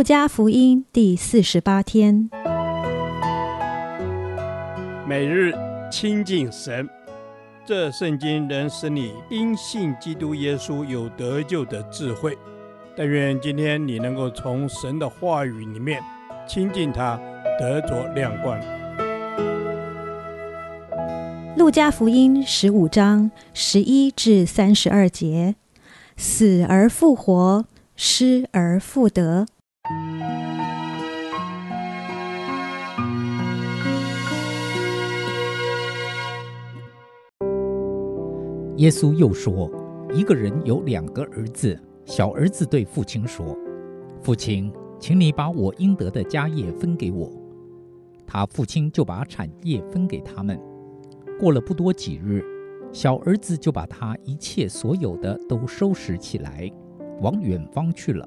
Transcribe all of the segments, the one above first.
路加福音第四十八天，每日亲近神，这圣经能使你因信基督耶稣有得救的智慧。但愿今天你能够从神的话语里面亲近他，得着亮光。路加福音十五章十一至三十二节：死而复活，失而复得。耶稣又说：“一个人有两个儿子，小儿子对父亲说：‘父亲，请你把我应得的家业分给我。’他父亲就把产业分给他们。过了不多几日，小儿子就把他一切所有的都收拾起来，往远方去了，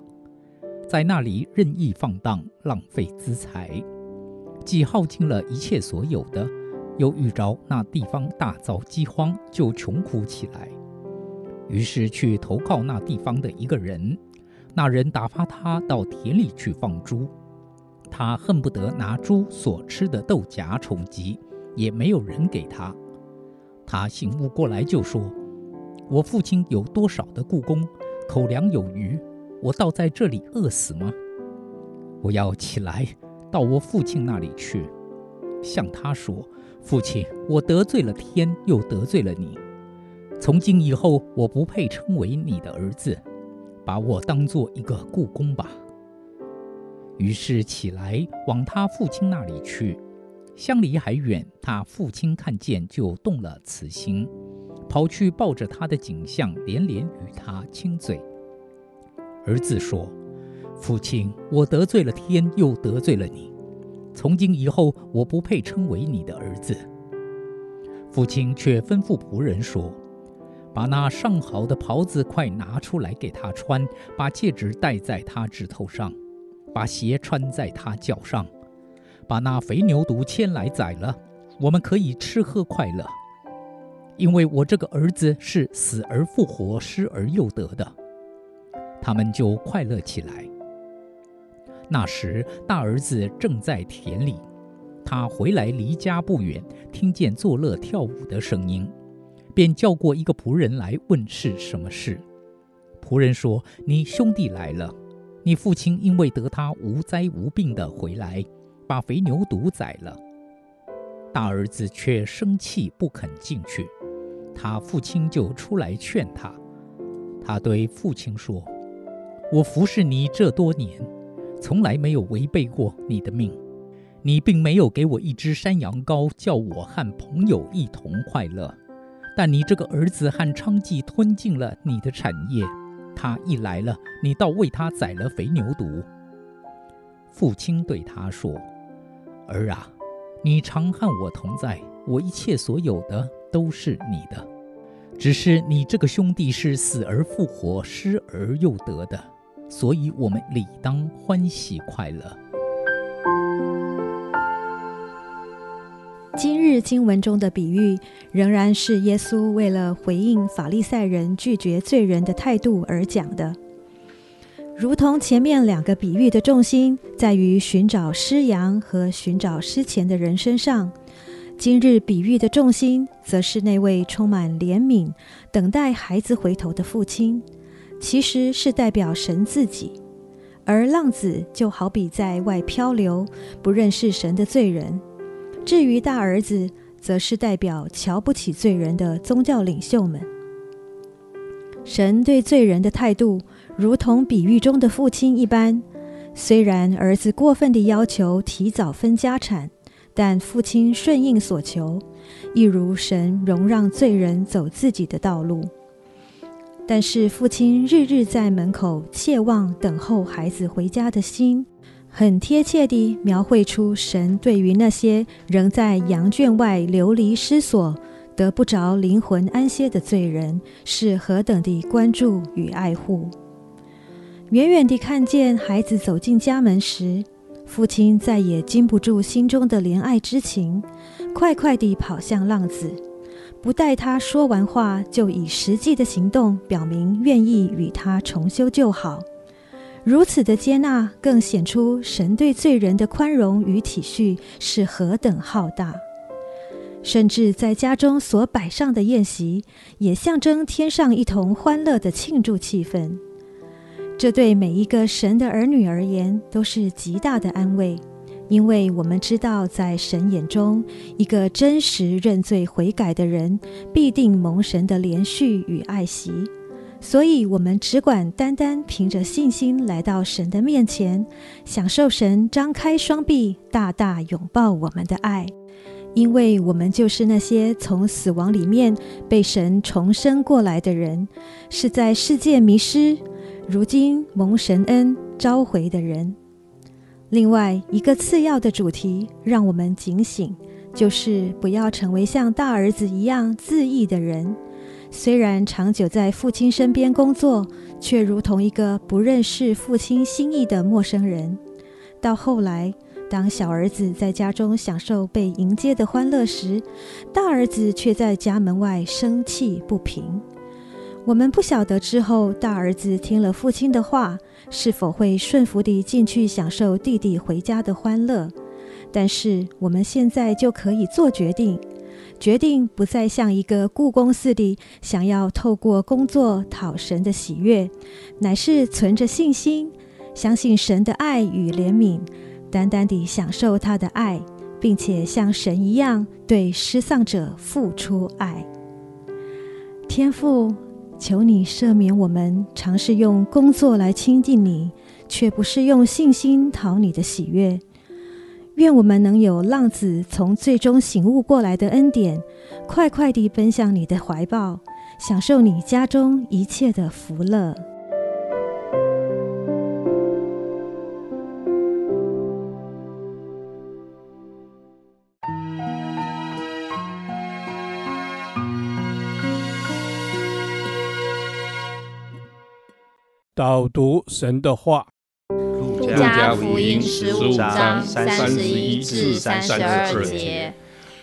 在那里任意放荡，浪费资财，既耗尽了一切所有的。”又遇着那地方大遭饥荒，就穷苦起来。于是去投靠那地方的一个人，那人打发他到田里去放猪。他恨不得拿猪所吃的豆荚充饥，也没有人给他。他醒悟过来，就说：“我父亲有多少的雇工，口粮有余，我倒在这里饿死吗？我要起来到我父亲那里去，向他说。”父亲，我得罪了天，又得罪了你。从今以后，我不配称为你的儿子，把我当做一个雇工吧。于是起来往他父亲那里去，相离还远，他父亲看见就动了慈心，跑去抱着他的颈项，连连与他亲嘴。儿子说：“父亲，我得罪了天，又得罪了你。”从今以后，我不配称为你的儿子。父亲却吩咐仆人说：“把那上好的袍子快拿出来给他穿，把戒指戴在他指头上，把鞋穿在他脚上，把那肥牛犊牵来宰了，我们可以吃喝快乐。因为我这个儿子是死而复活、失而又得的。”他们就快乐起来。那时，大儿子正在田里，他回来离家不远，听见作乐跳舞的声音，便叫过一个仆人来问是什么事。仆人说：“你兄弟来了，你父亲因为得他无灾无病的回来，把肥牛犊宰了。”大儿子却生气不肯进去，他父亲就出来劝他。他对父亲说：“我服侍你这多年。”从来没有违背过你的命，你并没有给我一只山羊羔，叫我和朋友一同快乐。但你这个儿子和娼妓吞尽了你的产业，他一来了，你倒为他宰了肥牛犊。父亲对他说：“儿啊，你常和我同在，我一切所有的都是你的。只是你这个兄弟是死而复活，失而又得的。”所以，我们理当欢喜快乐。今日经文中的比喻，仍然是耶稣为了回应法利赛人拒绝罪人的态度而讲的。如同前面两个比喻的重心在于寻找失羊和寻找失钱的人身上，今日比喻的重心则是那位充满怜悯、等待孩子回头的父亲。其实是代表神自己，而浪子就好比在外漂流、不认识神的罪人。至于大儿子，则是代表瞧不起罪人的宗教领袖们。神对罪人的态度，如同比喻中的父亲一般。虽然儿子过分地要求提早分家产，但父亲顺应所求，一如神容让罪人走自己的道路。但是父亲日日在门口切望等候孩子回家的心，很贴切地描绘出神对于那些仍在羊圈外流离失所、得不着灵魂安歇的罪人是何等的关注与爱护。远远地看见孩子走进家门时，父亲再也禁不住心中的怜爱之情，快快地跑向浪子。不待他说完话，就以实际的行动表明愿意与他重修旧好。如此的接纳，更显出神对罪人的宽容与体恤是何等浩大。甚至在家中所摆上的宴席，也象征天上一同欢乐的庆祝气氛。这对每一个神的儿女而言，都是极大的安慰。因为我们知道，在神眼中，一个真实认罪悔改的人，必定蒙神的怜恤与爱惜。所以，我们只管单单凭着信心来到神的面前，享受神张开双臂，大大拥抱我们的爱。因为我们就是那些从死亡里面被神重生过来的人，是在世界迷失，如今蒙神恩召回的人。另外一个次要的主题，让我们警醒，就是不要成为像大儿子一样自意的人。虽然长久在父亲身边工作，却如同一个不认识父亲心意的陌生人。到后来，当小儿子在家中享受被迎接的欢乐时，大儿子却在家门外生气不平。我们不晓得之后，大儿子听了父亲的话，是否会顺服地进去享受弟弟回家的欢乐。但是我们现在就可以做决定，决定不再像一个雇工似的想要透过工作讨神的喜悦，乃是存着信心，相信神的爱与怜悯，单单地享受他的爱，并且像神一样对失丧者付出爱。天父。求你赦免我们，尝试用工作来亲近你，却不是用信心讨你的喜悦。愿我们能有浪子从最终醒悟过来的恩典，快快地奔向你的怀抱，享受你家中一切的福乐。导读神的话，《路加福音》十五章三十一至三十二节。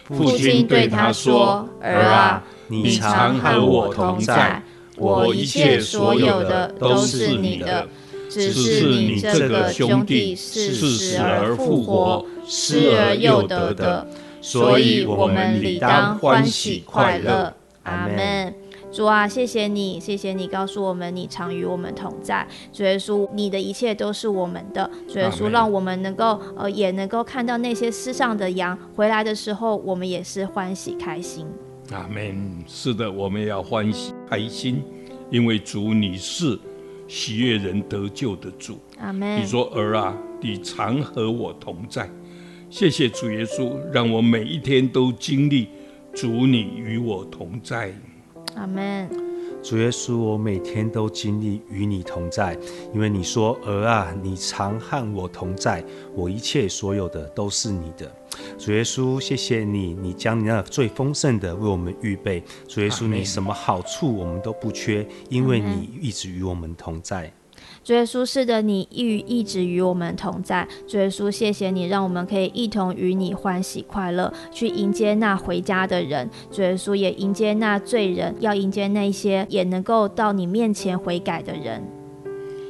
父亲对他说：“儿啊，你常和我同在，我一切所有的都是你的。只是你这个兄弟是死而复活，失而又得的，所以我们理当欢喜快乐。”阿门。主啊，谢谢你，谢谢你告诉我们，你常与我们同在。主耶稣，你的一切都是我们的。主耶稣，让我们能够呃，也能够看到那些失上的羊回来的时候，我们也是欢喜开心。阿门。是的，我们要欢喜开心，因为主你是喜悦人得救的主。阿门。你说儿啊，你常和我同在。谢谢主耶稣，让我每一天都经历主你与我同在。阿门，主耶稣，我每天都经历与你同在，因为你说儿啊，你常和我同在，我一切所有的都是你的。主耶稣，谢谢你，你将你那最丰盛的为我们预备。主耶稣，你什么好处我们都不缺，因为你一直与我们同在。主耶稣，是的，你与一直与我们同在。主耶稣，谢谢你，让我们可以一同与你欢喜快乐，去迎接那回家的人。主耶稣也迎接那罪人，要迎接那些也能够到你面前悔改的人。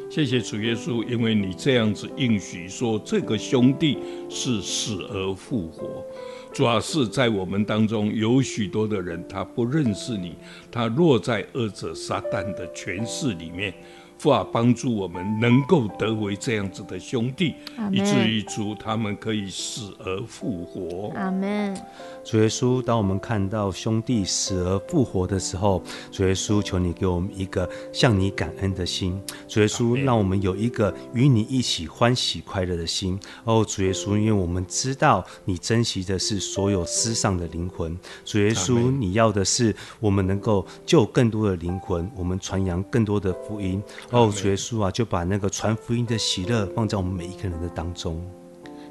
谢谢主耶稣，因为你这样子应许说，这个兄弟是死而复活。主要是在我们当中有许多的人，他不认识你，他落在恶者撒旦的权势里面。父啊，帮助我们能够得为这样子的兄弟，以至于主他们可以死而复活。阿门。主耶稣，当我们看到兄弟死而复活的时候，主耶稣，求你给我们一个向你感恩的心。主耶稣，让我们有一个与你一起欢喜快乐的心。哦，主耶稣，因为我们知道你珍惜的是所有失丧的灵魂。主耶稣，你要的是我们能够救更多的灵魂，我们传扬更多的福音。哦，主耶稣啊，就把那个传福音的喜乐放在我们每一个人的当中。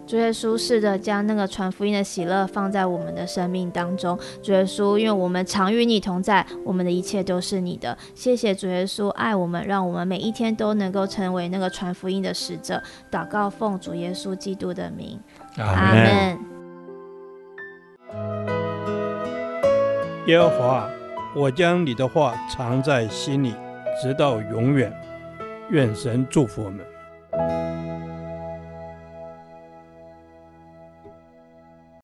主耶稣，试着，将那个传福音的喜乐放在我们的生命当中。主耶稣，因为我们常与你同在，我们的一切都是你的。谢谢主耶稣爱我们，让我们每一天都能够成为那个传福音的使者。祷告奉主耶稣基督的名，阿门。耶和华，我将你的话藏在心里。直到永远，愿神祝福我们。